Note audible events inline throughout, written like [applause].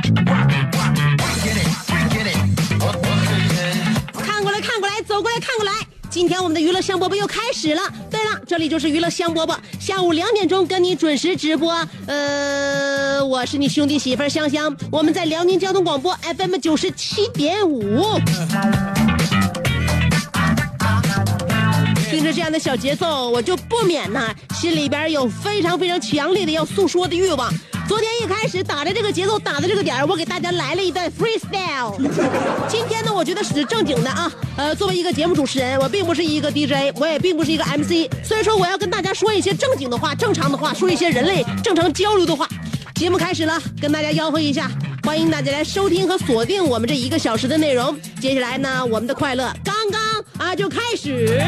看过来，看过来，走过来，看过来。今天我们的娱乐香饽饽又开始了。对了，这里就是娱乐香饽饽，下午两点钟跟你准时直播。呃，我是你兄弟媳妇香香，我们在辽宁交通广播 FM 九十七点五。听着这样的小节奏，我就不免呐，心里边有非常非常强烈的要诉说的欲望。昨天一开始打着这个节奏，打的这个点儿，我给大家来了一段 freestyle。今天呢，我觉得是正经的啊。呃，作为一个节目主持人，我并不是一个 DJ，我也并不是一个 MC，所以说我要跟大家说一些正经的话、正常的话，说一些人类正常交流的话。节目开始了，跟大家吆喝一下，欢迎大家来收听和锁定我们这一个小时的内容。接下来呢，我们的快乐刚刚啊就开始。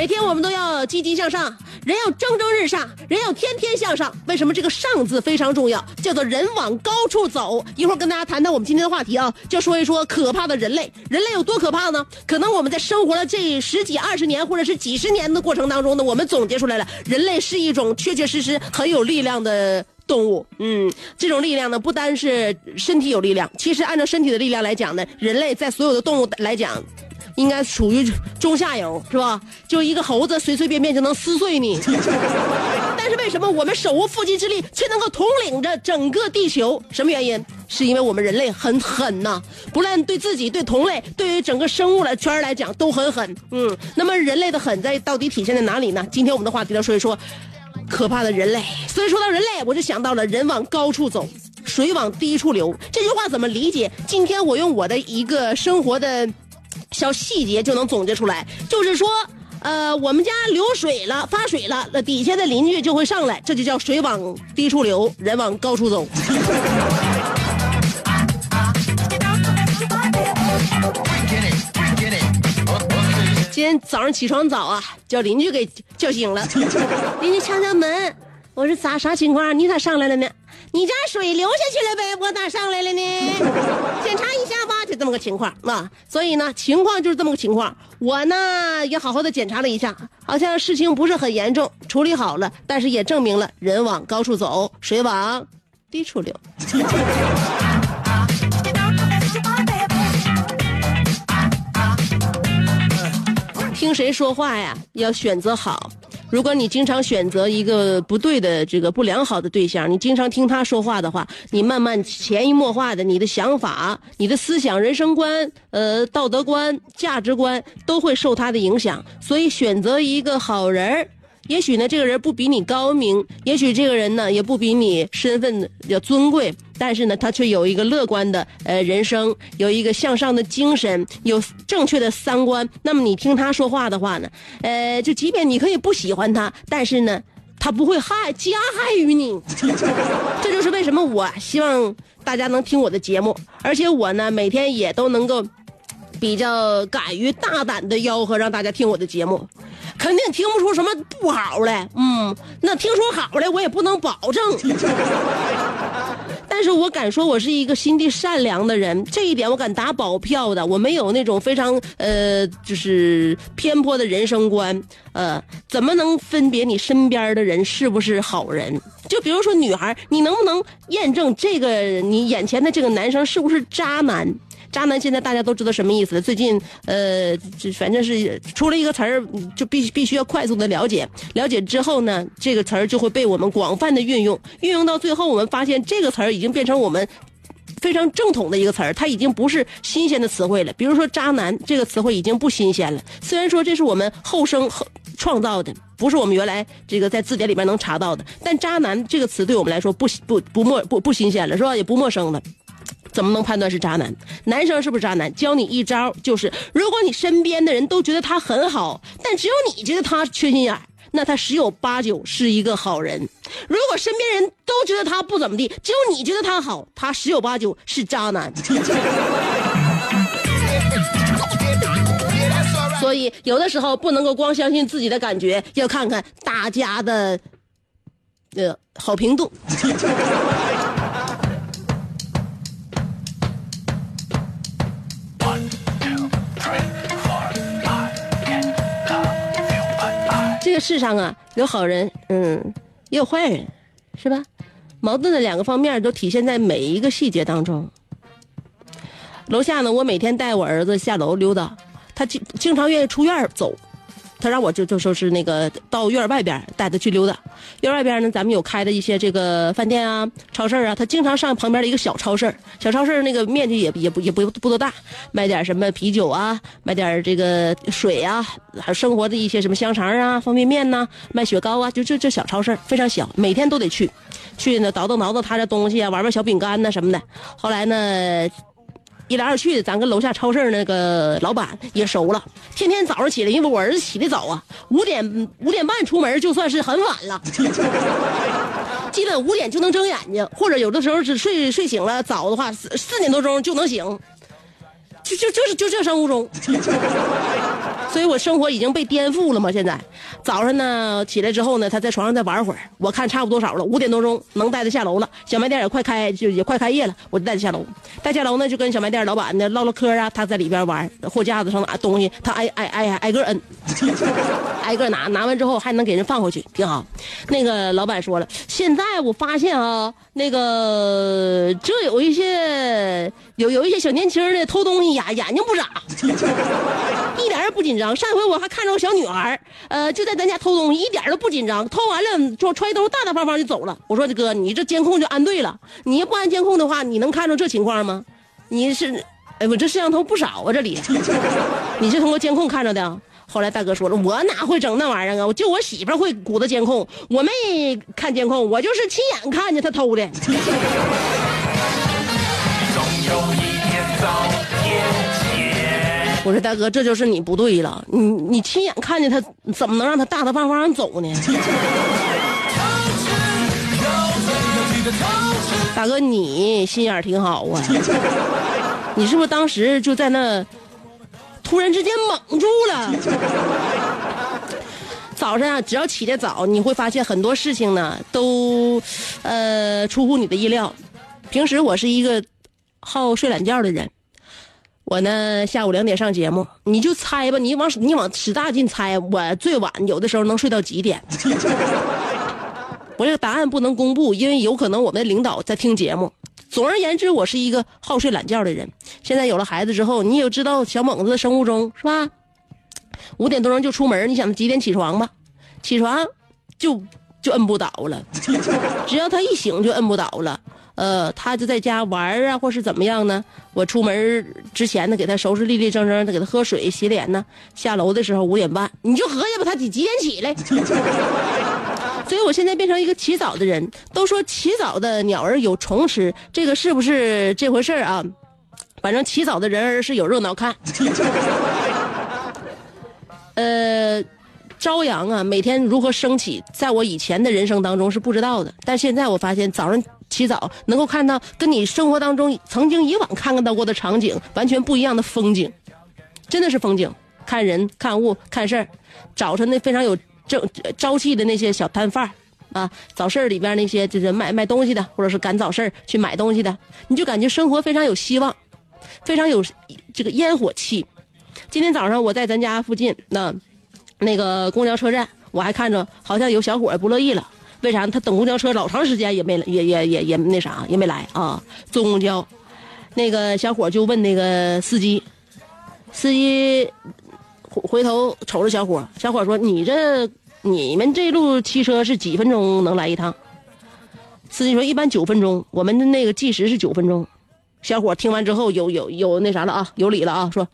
每天我们都要积极向上，人要蒸蒸日上，人要天天向上。为什么这个“上”字非常重要？叫做人往高处走。一会儿跟大家谈谈我们今天的话题啊，就说一说可怕的人类。人类有多可怕呢？可能我们在生活了这十几、二十年，或者是几十年的过程当中呢，我们总结出来了，人类是一种确确实实很有力量的。动物，嗯，这种力量呢，不单是身体有力量，其实按照身体的力量来讲呢，人类在所有的动物来讲，应该属于中下游，是吧？就一个猴子随随便便就能撕碎你。[laughs] 但是为什么我们手无缚鸡之力，却能够统领着整个地球？什么原因？是因为我们人类很狠呐、不论对自己、对同类、对于整个生物来圈来讲都很狠。嗯，那么人类的狠在到底体现在哪里呢？今天我们的话题来说一说可怕的人类。所以说到人类，我就想到了人往高处走，水往低处流。这句话怎么理解？今天我用我的一个生活的小细节就能总结出来，就是说。呃，我们家流水了，发水了，那底下的邻居就会上来，这就叫水往低处流，人往高处走。今天早上起床早啊，叫邻居给叫醒了。[laughs] 邻居敲敲门，我说咋啥情况？你咋上来了呢？你家水流下去了呗，我咋上来了呢？检查一下吧，就这么个情况啊。所以呢，情况就是这么个情况。我呢也好好的检查了一下，好像事情不是很严重，处理好了，但是也证明了人往高处走，水往低处流。[laughs] 听谁说话呀，要选择好。如果你经常选择一个不对的、这个不良好的对象，你经常听他说话的话，你慢慢潜移默化的，你的想法、你的思想、人生观、呃道德观、价值观都会受他的影响。所以选择一个好人也许呢，这个人不比你高明，也许这个人呢也不比你身份要尊贵，但是呢，他却有一个乐观的呃人生，有一个向上的精神，有正确的三观。那么你听他说话的话呢，呃，就即便你可以不喜欢他，但是呢，他不会害加害于你。这就是为什么我希望大家能听我的节目，而且我呢每天也都能够比较敢于大胆的吆喝，让大家听我的节目。肯定听不出什么不好来，嗯，那听说好来我也不能保证。[laughs] 但是我敢说，我是一个心地善良的人，这一点我敢打保票的。我没有那种非常呃，就是偏颇的人生观。呃，怎么能分别你身边的人是不是好人？就比如说女孩，你能不能验证这个你眼前的这个男生是不是渣男？渣男现在大家都知道什么意思了。最近，呃，就反正是出了一个词儿，就必必须要快速的了解。了解之后呢，这个词儿就会被我们广泛的运用。运用到最后，我们发现这个词儿已经变成我们非常正统的一个词儿，它已经不是新鲜的词汇了。比如说“渣男”这个词汇已经不新鲜了。虽然说这是我们后生后创造的，不是我们原来这个在字典里面能查到的，但“渣男”这个词对我们来说不不不陌不不新鲜了，是吧？也不陌生了。怎么能判断是渣男？男生是不是渣男？教你一招，就是如果你身边的人都觉得他很好，但只有你觉得他缺心眼，那他十有八九是一个好人；如果身边人都觉得他不怎么地，只有你觉得他好，他十有八九是渣男。所以有的时候不能够光相信自己的感觉，要看看大家的呃好评度。这个世上啊，有好人，嗯，也有坏人，是吧？矛盾的两个方面都体现在每一个细节当中。楼下呢，我每天带我儿子下楼溜达，他经经常愿意出院走。他让我就就说是那个到院外边带他去溜达，院外边呢，咱们有开的一些这个饭店啊、超市啊，他经常上旁边的一个小超市，小超市那个面积也也不也不不多大，卖点什么啤酒啊，卖点这个水啊，还有生活的一些什么香肠啊、方便面呐，卖雪糕啊，就这这小超市非常小，每天都得去，去呢倒腾倒腾他的东西啊，玩玩小饼干呐什么的。后来呢。一来二去的，咱跟楼下超市那个老板也熟了。天天早上起来，因为我儿子起的早啊，五点五点半出门就算是很晚了，基本五点就能睁眼睛，或者有的时候是睡睡醒了早的话，四四点多钟就能醒，就就就是就这生物钟。[laughs] 所以我生活已经被颠覆了嘛。现在早上呢起来之后呢，他在床上再玩会儿，我看差不多少了，五点多钟能带他下楼了。小卖店也快开，就也快开业了，我就带他下楼。带下楼呢，就跟小卖店老板呢唠唠嗑啊，他在里边玩，货架子上拿东西，他挨挨挨挨个摁，[laughs] 挨个拿，拿完之后还能给人放回去，挺好。那个老板说了，现在我发现啊，那个这有一些有有一些小年轻的偷东西呀，眼睛不眨，[laughs] 一点也不紧张。上回我还看着个小女孩，呃，就在咱家偷东西，一点都不紧张，偷完了就揣兜，大大方方就走了。我说哥，你这监控就安对了，你要不安监控的话，你能看着这情况吗？你是，哎，我这摄像头不少啊，这里，[laughs] 你是通过监控看着的。后来大哥说了，我哪会整那玩意儿啊？我就我媳妇会鼓捣监控，我没看监控，我就是亲眼看见他偷的。我说大哥，这就是你不对了，你你亲眼看见他，怎么能让他大大方方走呢？大哥，你心眼挺好啊，你是不是当时就在那，突然之间懵住了？早上啊，只要起得早，你会发现很多事情呢，都，呃，出乎你的意料。平时我是一个好睡懒觉的人。我呢，下午两点上节目，你就猜吧，你往你往使大劲猜，我最晚有的时候能睡到几点？[laughs] 我这个答案不能公布，因为有可能我们的领导在听节目。总而言之，我是一个好睡懒觉的人。现在有了孩子之后，你也知道小猛子的生物钟是吧？五点多钟就出门，你想他几点起床吧？起床就就摁不倒了，[laughs] 只要他一醒就摁不倒了。呃，他就在家玩啊，或是怎么样呢？我出门之前呢，给他收拾立立正正的，给他喝水、洗脸呢。下楼的时候五点半，你就合计吧，他几几点起来？所以我现在变成一个起早的人。都说起早的鸟儿有虫吃，这个是不是这回事啊？反正起早的人儿是有热闹看。[laughs] 呃，朝阳啊，每天如何升起，在我以前的人生当中是不知道的，但现在我发现早上。起早能够看到跟你生活当中曾经以往看到过的场景完全不一样的风景，真的是风景，看人看物看事儿。早晨那非常有正朝气的那些小摊贩啊，早市里边那些就是卖卖东西的，或者是赶早市去买东西的，你就感觉生活非常有希望，非常有这个烟火气。今天早上我在咱家附近那那个公交车站，我还看着好像有小伙不乐意了，为啥？他等公交车老长时间也没也也也也那啥也没来啊，坐公交。那个小伙就问那个司机，司机回回头瞅着小伙，小伙说：“你这你们这路骑车是几分钟能来一趟？”司机说：“一般九分钟，我们的那个计时是九分钟。”小伙听完之后有有有那啥了啊，有理了啊，说：“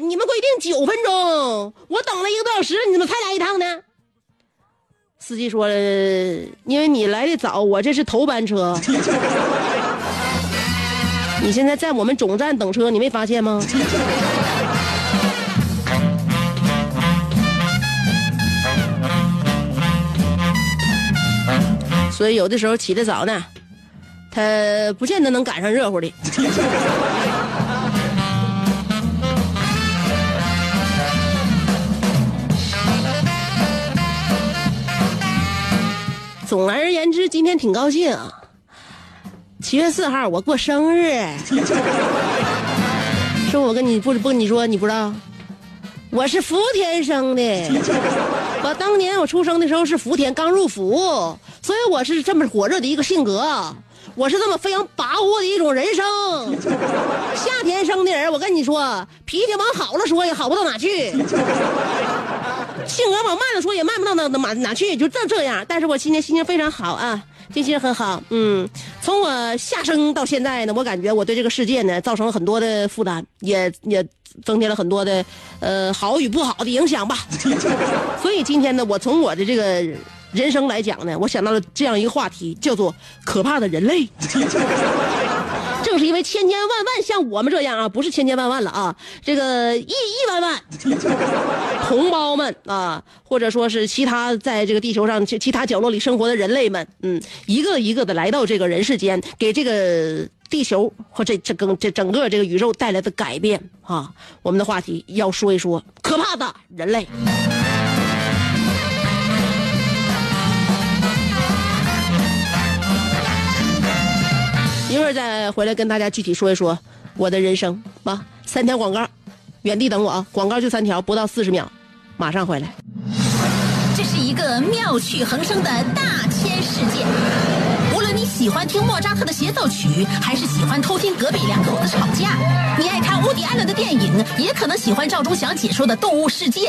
你你们规定九分钟，我等了一个多小时，你怎么才来一趟呢？”司机说：“因为你来的早，我这是头班车。[laughs] ”你现在在我们总站等车，你没发现吗？所以有的时候起得早呢，他不见得能赶上热乎的。[laughs] 总而言之，今天挺高兴。七月四号我过生日，[laughs] 是我跟你不不跟你说你不知道，我是福田生的，[laughs] 我当年我出生的时候是福田刚入府，所以我是这么火热的一个性格，我是这么非常跋扈的一种人生。夏天生的人，我跟你说，脾气往好了说也好不到哪去，性格往慢了说也慢不到哪哪哪去，就这这样。但是我今天心情非常好啊。心情很好，嗯，从我下生到现在呢，我感觉我对这个世界呢造成了很多的负担，也也增添了很多的呃好与不好的影响吧。[laughs] 所以今天呢，我从我的这个人生来讲呢，我想到了这样一个话题，叫做可怕的人类。因为千千万万像我们这样啊，不是千千万万了啊，这个亿亿万万同胞们啊，或者说是其他在这个地球上其其他角落里生活的人类们，嗯，一个一个的来到这个人世间，给这个地球或这这个这整个这个宇宙带来的改变啊。我们的话题要说一说可怕的人类。一会儿再回来跟大家具体说一说我的人生啊，三条广告，原地等我啊，广告就三条，不到四十秒，马上回来。这是一个妙趣横生的大千世界，无论你喜欢听莫扎特的协奏曲，还是喜欢偷听隔壁两口子吵架，你爱看乌迪艾伦的电影，也可能喜欢赵忠祥解说的《动物世界》，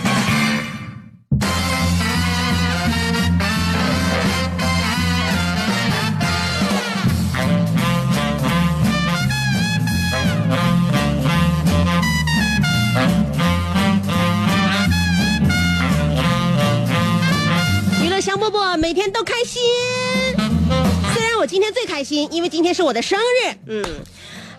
每天都开心，虽然我今天最开心，因为今天是我的生日。嗯，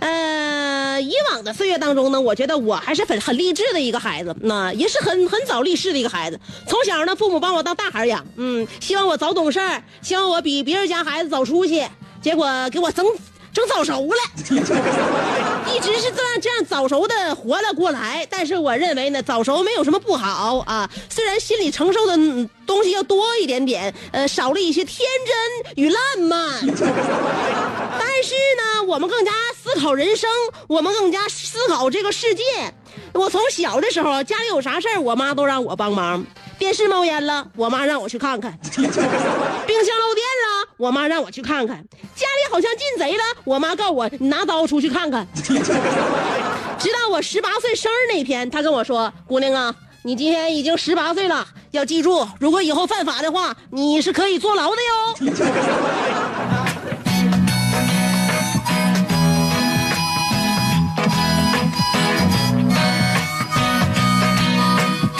呃，以往的岁月当中呢，我觉得我还是很很励志的一个孩子，那也是很很早立誓的一个孩子。从小呢，父母把我当大孩养，嗯，希望我早懂事儿，希望我比别人家孩子早出息，结果给我整整早熟了，[laughs] 直是这样这样早熟的活了过来。但是我认为呢，早熟没有什么不好啊，虽然心里承受的嗯东西要多一点点，呃，少了一些天真与浪漫，[laughs] 但是呢，我们更加思考人生，我们更加思考这个世界。我从小的时候，家里有啥事儿，我妈都让我帮忙。电视冒烟了，我妈让我去看看；冰箱漏电了，我妈让我去看看；家里好像进贼了，我妈告诉我你拿刀出去看看。[laughs] 直到我十八岁生日那天，她跟我说：“姑娘啊，你今天已经十八岁了，要记住，如果以后犯法的话，你是可以坐牢的哟。[laughs] ”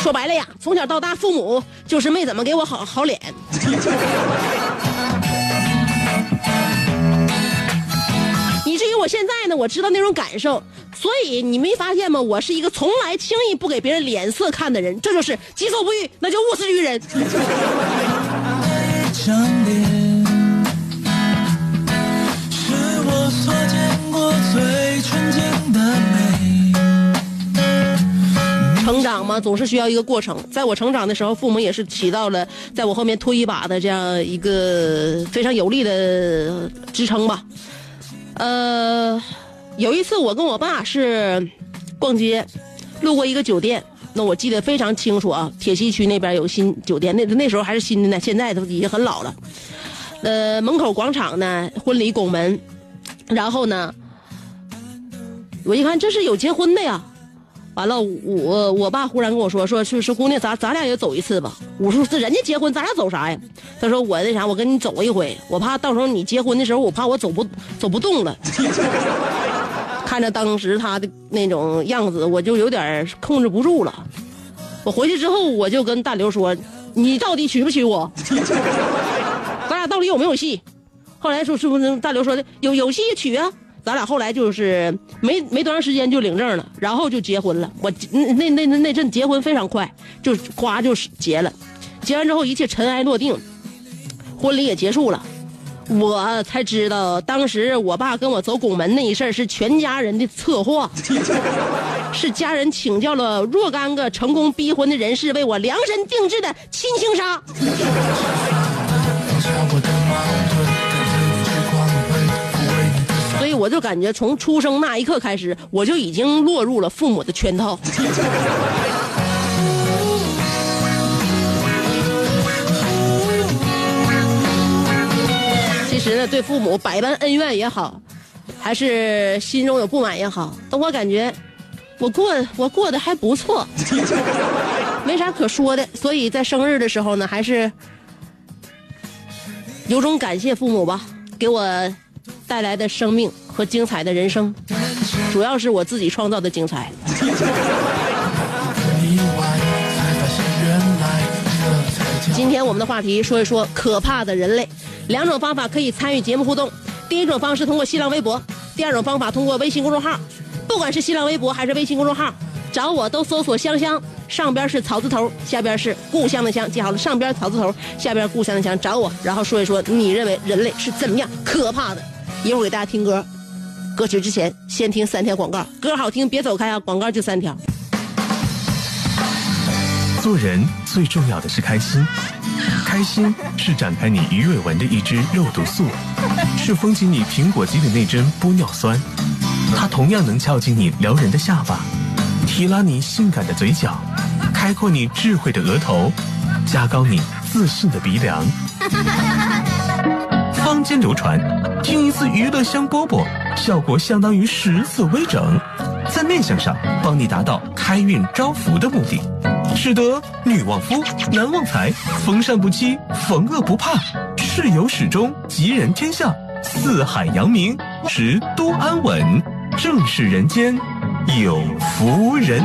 说白了呀，从小到大，父母就是没怎么给我好好脸。我现在呢，我知道那种感受，所以你没发现吗？我是一个从来轻易不给别人脸色看的人，这就是己所不欲，那就勿施于人。成长嘛，总是需要一个过程。在我成长的时候，父母也是起到了在我后面推一把的这样一个非常有力的支撑吧。呃，有一次我跟我爸是逛街，路过一个酒店，那我记得非常清楚啊。铁西区那边有新酒店，那那时候还是新的呢，现在都已经很老了。呃，门口广场呢，婚礼拱门，然后呢，我一看这是有结婚的呀。完了，我我爸忽然跟我说，说是是姑娘，咱咱俩也走一次吧。我说这人家结婚，咱俩走啥呀？他说我那啥，我跟你走一回，我怕到时候你结婚的时候，我怕我走不走不动了。[laughs] 看着当时他的那种样子，我就有点控制不住了。我回去之后，我就跟大刘说：“你到底娶不娶我？咱俩到底有没有戏？”后来说是不是大刘说的有有戏娶啊？咱俩后来就是没没多长时间就领证了，然后就结婚了。我那那那那阵结婚非常快，就夸就结了。结完之后一切尘埃落定，婚礼也结束了。我才知道，当时我爸跟我走拱门那一事儿是全家人的策划，[laughs] 是家人请教了若干个成功逼婚的人士为我量身定制的亲情杀。[laughs] 我就感觉从出生那一刻开始，我就已经落入了父母的圈套。其实呢，对父母百般恩怨也好，还是心中有不满也好，但我感觉我过我过得还不错，[laughs] 没啥可说的。所以在生日的时候呢，还是由衷感谢父母吧，给我带来的生命和精彩的人生，主要是我自己创造的精彩。今天我们的话题说一说可怕的人类，两种方法可以参与节目互动。第一种方式通过新浪微博，第二种方法通过微信公众号。不管是新浪微博还是微信公众号，找我都搜索“香香”，上边是草字头，下边是故乡的乡，记好了，上边草字头，下边故乡的乡，找我，然后说一说你认为人类是怎么样可怕的。一会儿给大家听歌，歌曲之前先听三条广告，歌好听别走开啊，广告就三条。做人最重要的是开心，开心是展开你鱼尾纹的一支肉毒素，是封紧你苹果肌的那针玻尿酸，它同样能翘起你撩人的下巴，提拉你性感的嘴角，开阔你智慧的额头，加高你自信的鼻梁。坊间流传，听一次娱乐香饽饽，效果相当于十次微整，在面相上帮你达到开运招福的目的。使得女旺夫，男旺财，逢善不欺，逢恶不怕，事有始终，吉人天下，四海扬名，时都安稳，正是人间有福人。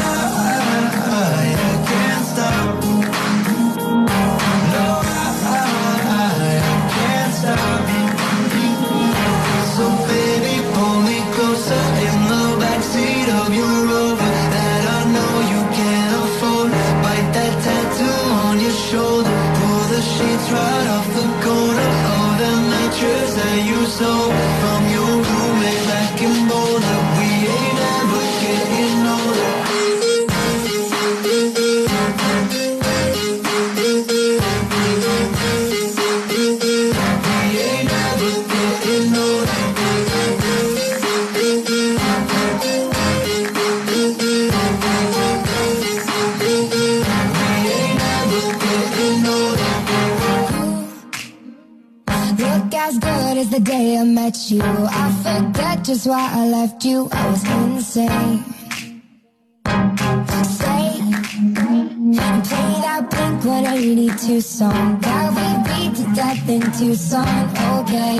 the day I met you. I forget just why I left you. I was insane. And play that Blink 182 song that we beat to death in Tucson. Okay.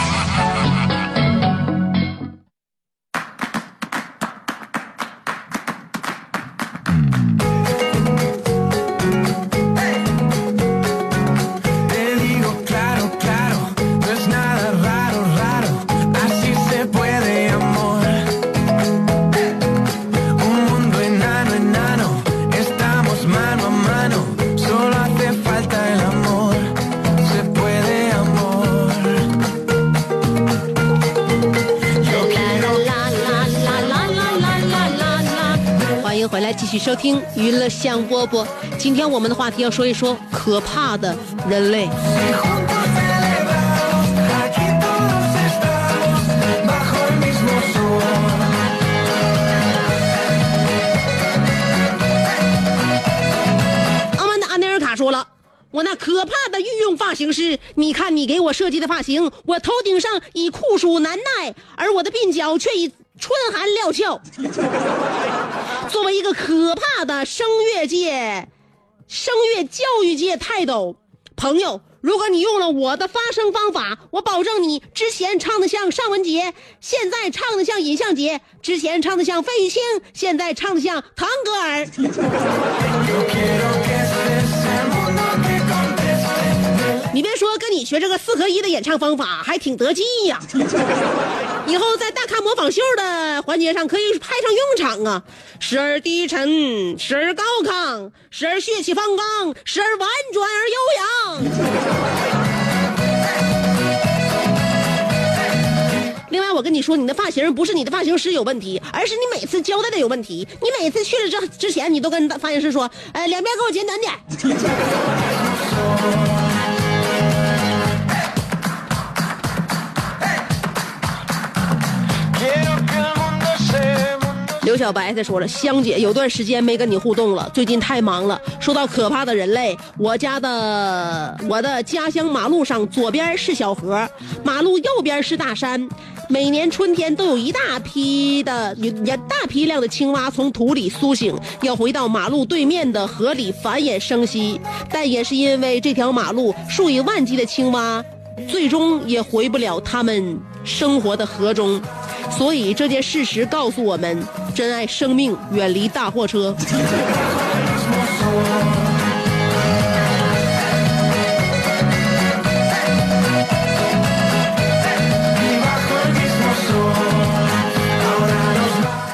续收听娱乐香饽饽。今天我们的话题要说一说可怕的人类。阿曼达阿内尔卡说了。我那可怕的御用发型师，你看你给我设计的发型，我头顶上已酷暑难耐，而我的鬓角却已春寒料峭。作为一个可怕的声乐界、声乐教育界泰斗，朋友，如果你用了我的发声方法，我保证你之前唱的像尚雯婕，现在唱的像尹相杰；之前唱的像费玉清，现在唱的像腾格尔。[laughs] 你学。这个四合一的演唱方法还挺得劲呀。[laughs] 以后在大咖模仿秀的环节上可以派上用场啊！时而低沉，时而高亢，时而血气方刚，时而婉转而悠扬。另外，我跟你说，你的发型不是你的发型师有问题，而是你每次交代的有问题。你每次去了之之前，你都跟发型师说：“哎，两边给我剪短点。” [laughs] 刘小白他说了，香姐有段时间没跟你互动了，最近太忙了。说到可怕的人类，我家的我的家乡马路上左边是小河，马路右边是大山。每年春天都有一大批的也大批量的青蛙从土里苏醒，要回到马路对面的河里繁衍生息。但也是因为这条马路数以万计的青蛙，最终也回不了他们生活的河中。所以这件事实告诉我们：珍爱生命，远离大货车。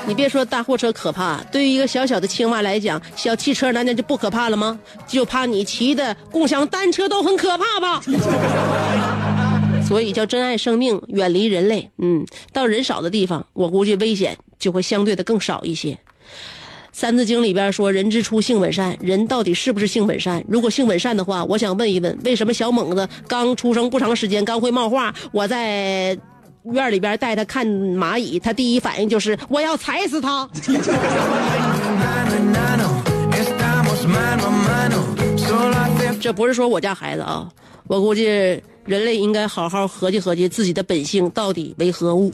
你别说大货车可怕，对于一个小小的青蛙来讲，小汽车难道就不可怕了吗？就怕你骑的共享单车都很可怕吧？所以叫珍爱生命，远离人类。嗯，到人少的地方，我估计危险就会相对的更少一些。《三字经》里边说：“人之初，性本善。”人到底是不是性本善？如果性本善的话，我想问一问，为什么小猛子刚出生不长时间，刚会冒话，我在院里边带他看蚂蚁，他第一反应就是我要踩死他。[laughs] 这不是说我家孩子啊，我估计人类应该好好合计合计自己的本性到底为何物。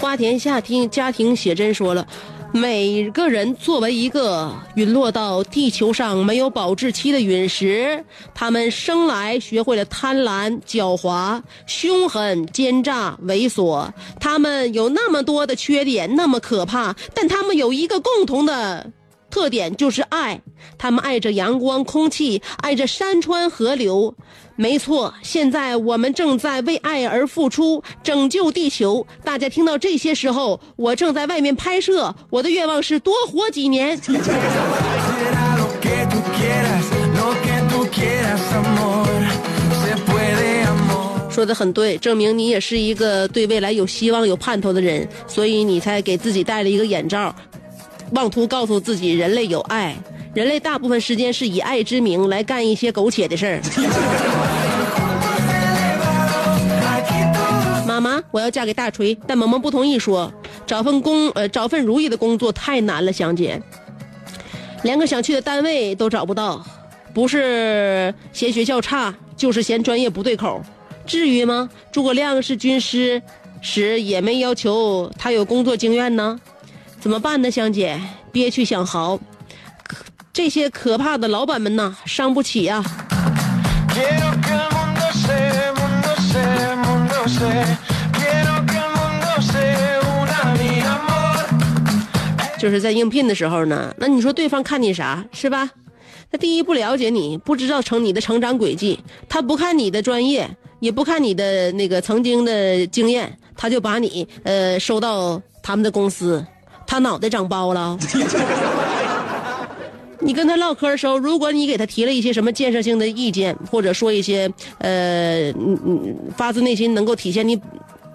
花田夏听家庭写真说了，每个人作为一个陨落到地球上没有保质期的陨石，他们生来学会了贪婪、狡猾、凶狠、奸诈、猥琐。他们有那么多的缺点，那么可怕，但他们有一个共同的。特点就是爱，他们爱着阳光、空气，爱着山川河流。没错，现在我们正在为爱而付出，拯救地球。大家听到这些时候，我正在外面拍摄，我的愿望是多活几年。说的很对，证明你也是一个对未来有希望、有盼头的人，所以你才给自己戴了一个眼罩。妄图告诉自己人类有爱，人类大部分时间是以爱之名来干一些苟且的事儿。[laughs] 妈妈，我要嫁给大锤，但萌萌不同意说，找份工呃找份如意的工作太难了，香姐，连个想去的单位都找不到，不是嫌学校差，就是嫌专业不对口，至于吗？诸葛亮是军师时也没要求他有工作经验呢。怎么办呢，香姐？憋屈想嚎，可这些可怕的老板们呐，伤不起呀、就是在应聘的时候呢，那你说对方看你啥是吧？他第一不了解你，不知道成你的成长轨迹，他不看你的专业，也不看你的那个曾经的经验，他就把你呃收到他们的公司，他脑袋长包了。[laughs] 你跟他唠嗑的时候，如果你给他提了一些什么建设性的意见，或者说一些呃发自内心能够体现你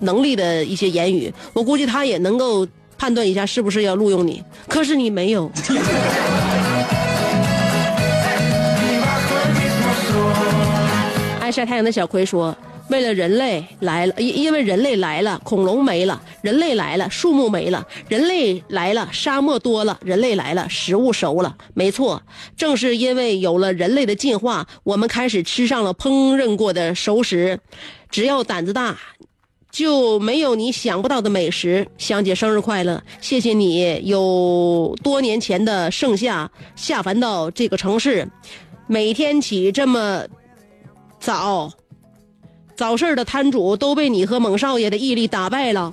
能力的一些言语，我估计他也能够判断一下是不是要录用你。可是你没有。[laughs] 爱晒太阳的小葵说：“为了人类来了，因因为人类来了，恐龙没了；人类来了，树木没了；人类来了，沙漠多了；人类来了，食物熟了。没错，正是因为有了人类的进化，我们开始吃上了烹饪过的熟食。只要胆子大，就没有你想不到的美食。香姐生日快乐！谢谢你有多年前的盛夏下凡到这个城市，每天起这么早。早市的摊主都被你和猛少爷的毅力打败了。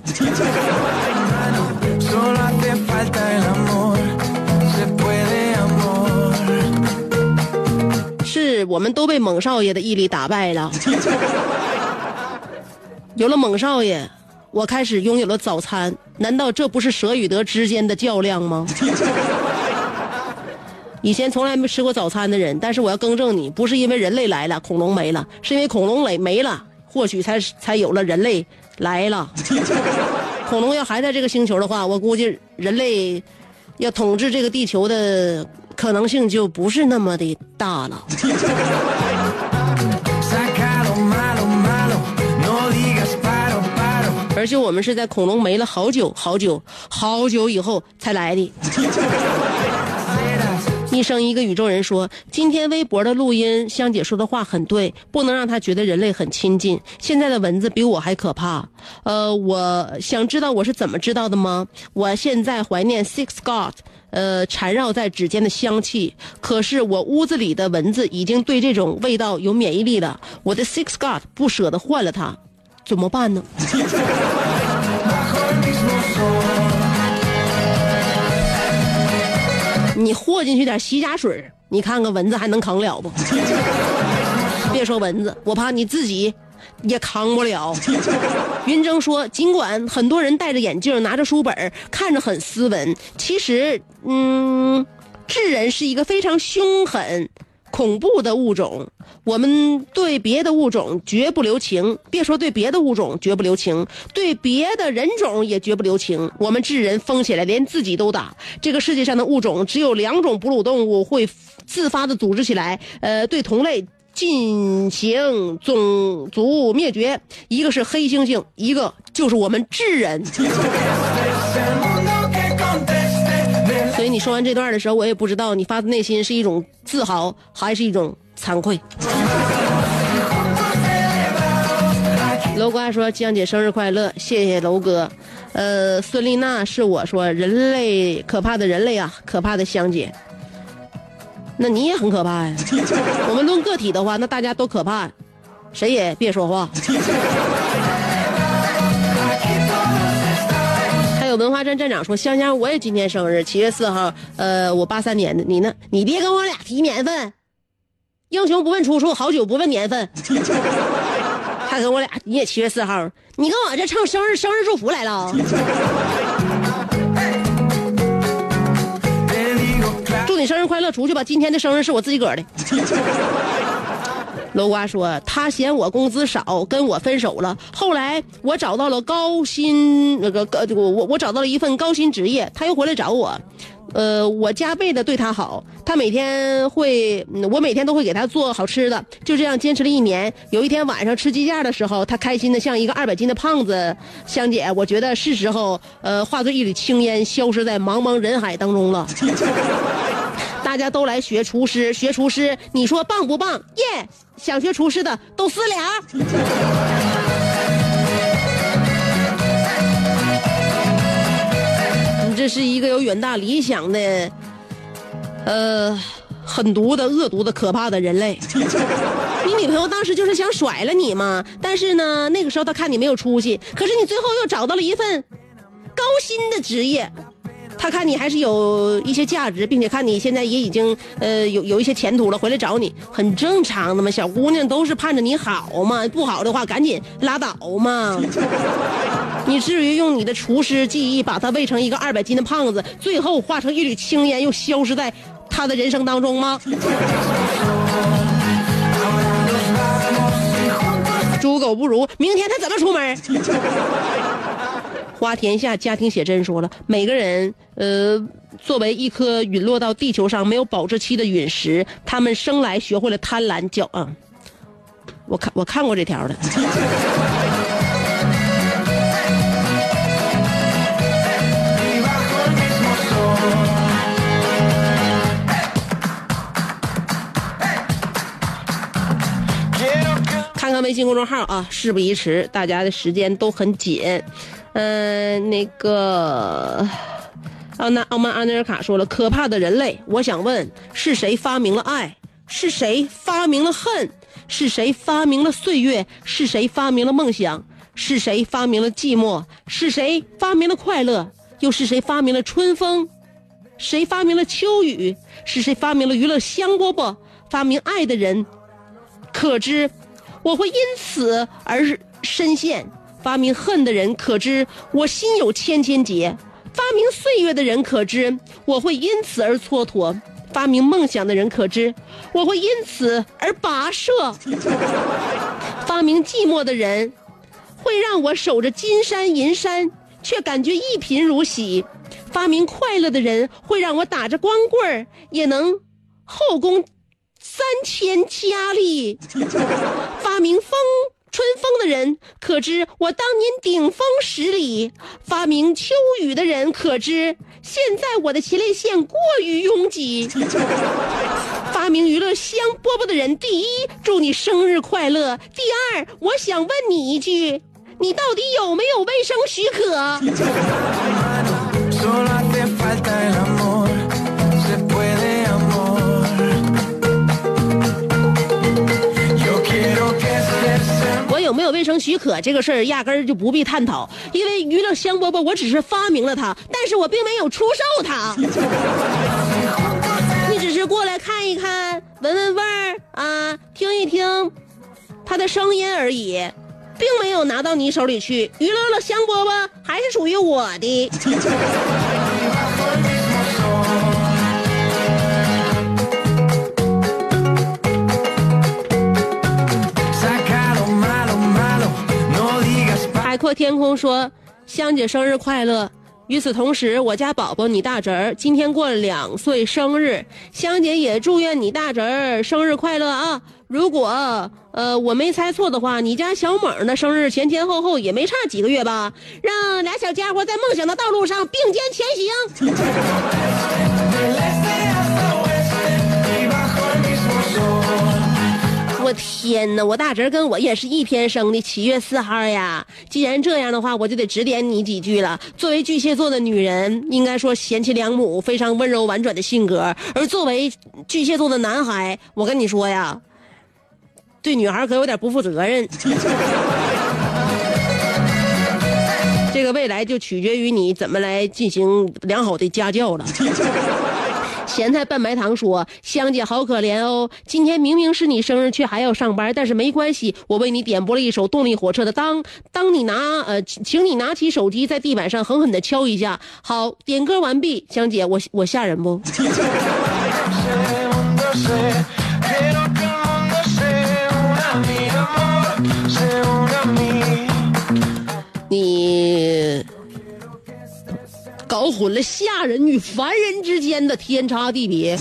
是我们都被猛少爷的毅力打败了。有了猛少爷，我开始拥有了早餐。难道这不是舍与得之间的较量吗？以前从来没吃过早餐的人，但是我要更正你，不是因为人类来了，恐龙没了，是因为恐龙没没了，或许才才有了人类来了。[laughs] 恐龙要还在这个星球的话，我估计人类要统治这个地球的可能性就不是那么的大了。[laughs] 而且我们是在恐龙没了好久好久好久以后才来的。[laughs] 一生一个宇宙人说，今天微博的录音，香姐说的话很对，不能让他觉得人类很亲近。现在的蚊子比我还可怕。呃，我想知道我是怎么知道的吗？我现在怀念 Six God。呃，缠绕在指尖的香气，可是我屋子里的蚊子已经对这种味道有免疫力了。我的 Six God 不舍得换了它，怎么办呢？[laughs] 你和进去点洗甲水，你看看蚊子还能扛了不？[laughs] 别说蚊子，我怕你自己也扛不了。[laughs] 云峥说，尽管很多人戴着眼镜，拿着书本，看着很斯文，其实，嗯，智人是一个非常凶狠。恐怖的物种，我们对别的物种绝不留情。别说对别的物种绝不留情，对别的人种也绝不留情。我们智人疯起来连自己都打。这个世界上的物种只有两种哺乳动物会自发的组织起来，呃，对同类进行种族灭绝。一个是黑猩猩，一个就是我们智人。以你说完这段的时候，我也不知道你发自内心是一种自豪，还是一种惭愧。楼瓜说：“江姐生日快乐，谢谢楼哥。”呃，孙丽娜是我说人类可怕的人类啊，可怕的香姐。那你也很可怕呀。[laughs] 我们论个体的话，那大家都可怕，谁也别说话。文化站站长说：“香香，我也今天生日，七月四号，呃，我八三年的，你呢？你别跟我俩提年份，英雄不问出处，好酒不问年份。[laughs] 还跟我俩，你也七月四号，你跟我这唱生日生日祝福来了。祝你生日快乐，出去吧，今天的生日是我自己个儿的。”楼瓜说：“他嫌我工资少，跟我分手了。后来我找到了高薪那个高，我我我找到了一份高薪职业，他又回来找我。呃，我加倍的对他好，他每天会，我每天都会给他做好吃的。就这样坚持了一年。有一天晚上吃鸡架的时候，他开心的像一个二百斤的胖子。香姐，我觉得是时候，呃，化作一缕青烟，消失在茫茫人海当中了。[laughs] 大家都来学厨师，学厨师，你说棒不棒？耶、想学厨师的都私聊。你这是一个有远大理想的，呃，狠毒的、恶毒的、可怕的人类。你女朋友当时就是想甩了你嘛，但是呢，那个时候她看你没有出息，可是你最后又找到了一份高薪的职业，他看你还是有一些价值，并且看你现在也已经呃有有一些前途了，回来找你很正常的嘛。小姑娘都是盼着你好嘛，[laughs] 不好的话赶紧拉倒嘛。[laughs] 你至于用你的厨师技艺把他喂成一个二百斤的胖子，最后化成一缕青烟，又消失在他的人生当中吗？[laughs] 猪狗不如，明天他怎么出门？花天下家庭写真说了，每个人呃，作为一颗陨落到地球上没有保质期的陨石，他们生来学会了贪婪骄啊、我看我看过这条的。看看微信公众号啊，事不宜迟，大家的时间都很紧。嗯、那个奥纳奥曼安内尔卡说了，可怕的人类，我想问，是谁发明了爱？是谁发明了恨？是谁发明了岁月？是谁发明了梦想？是谁发明了寂寞？是谁发明了快乐？又是谁发明了春风？谁发明了秋雨？是谁发明了娱乐香饽饽？发明爱的人，可知我会因此而深陷；发明恨的人，可知我心有千千结；发明岁月的人，可知我会因此而蹉跎；发明梦想的人，可知我会因此而跋涉；发明寂寞的人，会让我守着金山银山，却感觉一贫如洗；发明快乐的人，会让我打着光棍儿也能后宫三千佳丽。发明风春风的人，可知我当年顶峰十里；发明秋雨的人，可知现在我的前列腺过于拥挤。[laughs] 发明娱乐香饽饽的人，第一，祝你生日快乐；第二，我想问你一句，你到底有没有卫生许可？[laughs] 有没有卫生许可这个事儿，压根儿就不必探讨，因为娱乐香饽饽我只是发明了它，但是我并没有出售它。[laughs] 你只是过来看一看，闻闻味儿啊，听一听它的声音而已，并没有拿到你手里去。娱乐了香饽饽还是属于我的。[laughs] 阔天空说：“香姐生日快乐！”与此同时，我家宝宝你大侄儿今天过了两岁生日，香姐也祝愿你大侄儿生日快乐啊！如果呃我没猜错的话，你家小猛的生日前前后后也没差几个月吧？让俩小家伙在梦想的道路上并肩前行。我天哪！我大侄儿跟我也是一天生的，七月四号呀。既然这样的话，我就得指点你几句了。作为巨蟹座的女人，应该说贤妻良母，非常温柔婉转的性格；而作为巨蟹座的男孩，我跟你说呀，对女孩可有点不负责任。[laughs] 这个未来就取决于你怎么来进行良好的家教了。咸菜拌白糖说：“香姐好可怜哦，今天明明是你生日，却还要上班，但是没关系，我为你点播了一首动力火车的当。当你拿呃，请你拿起手机，在地板上狠狠的敲一下。好，点歌完毕，香姐，我我吓人不？搞混了下人与凡人之间的天差地别。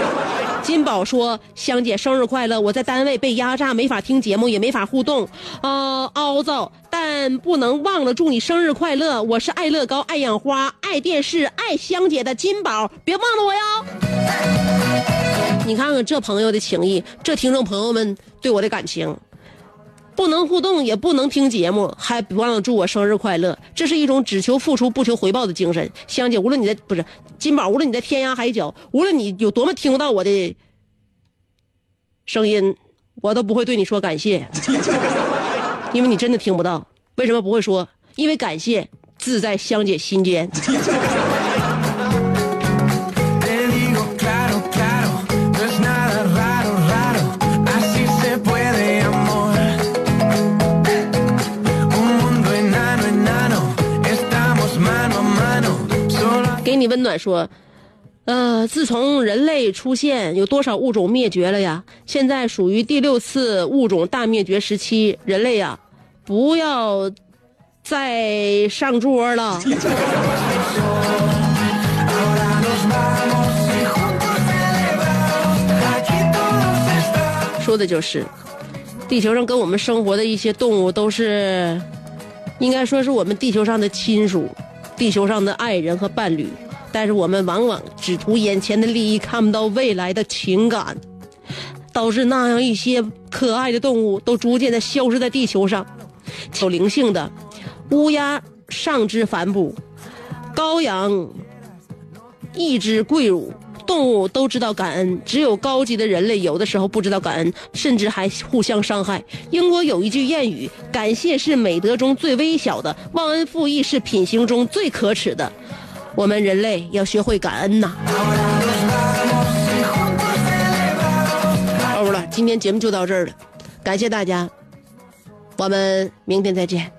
[laughs] 金宝说：“香姐生日快乐！我在单位被压榨，没法听节目，也没法互动，啊、凹糟，但不能忘了祝你生日快乐！我是爱乐高、爱养花、爱电视、爱香姐的金宝，别忘了我哟！你看看这朋友的情谊，这听众朋友们对我的感情。”不能互动，也不能听节目，还不忘了祝我生日快乐。这是一种只求付出不求回报的精神。香姐，无论你在不是金宝，无论你在天涯海角，无论你有多么听不到我的声音，我都不会对你说感谢，[laughs] 因为你真的听不到。为什么不会说？因为感谢自在香姐心间。给你温暖说，呃，自从人类出现，有多少物种灭绝了呀？现在属于第六次物种大灭绝时期，人类呀，不要再上桌了。说的就是，地球上跟我们生活的一些动物都是，应该说是我们地球上的亲属，地球上的爱人和伴侣，但是我们往往只图眼前的利益，看不到未来的情感，导致那样一些可爱的动物都逐渐的消失在地球上。有灵性的乌鸦上肢反哺，羔羊一只跪乳。动物都知道感恩，只有高级的人类有的时候不知道感恩，甚至还互相伤害。英国有一句谚语：“感谢是美德中最微小的，忘恩负义是品行中最可耻的。”我们人类要学会感恩呐。Ahora nos vamos y juntos celebramos. 今天节目就到这儿了，感谢大家，我们明天再见。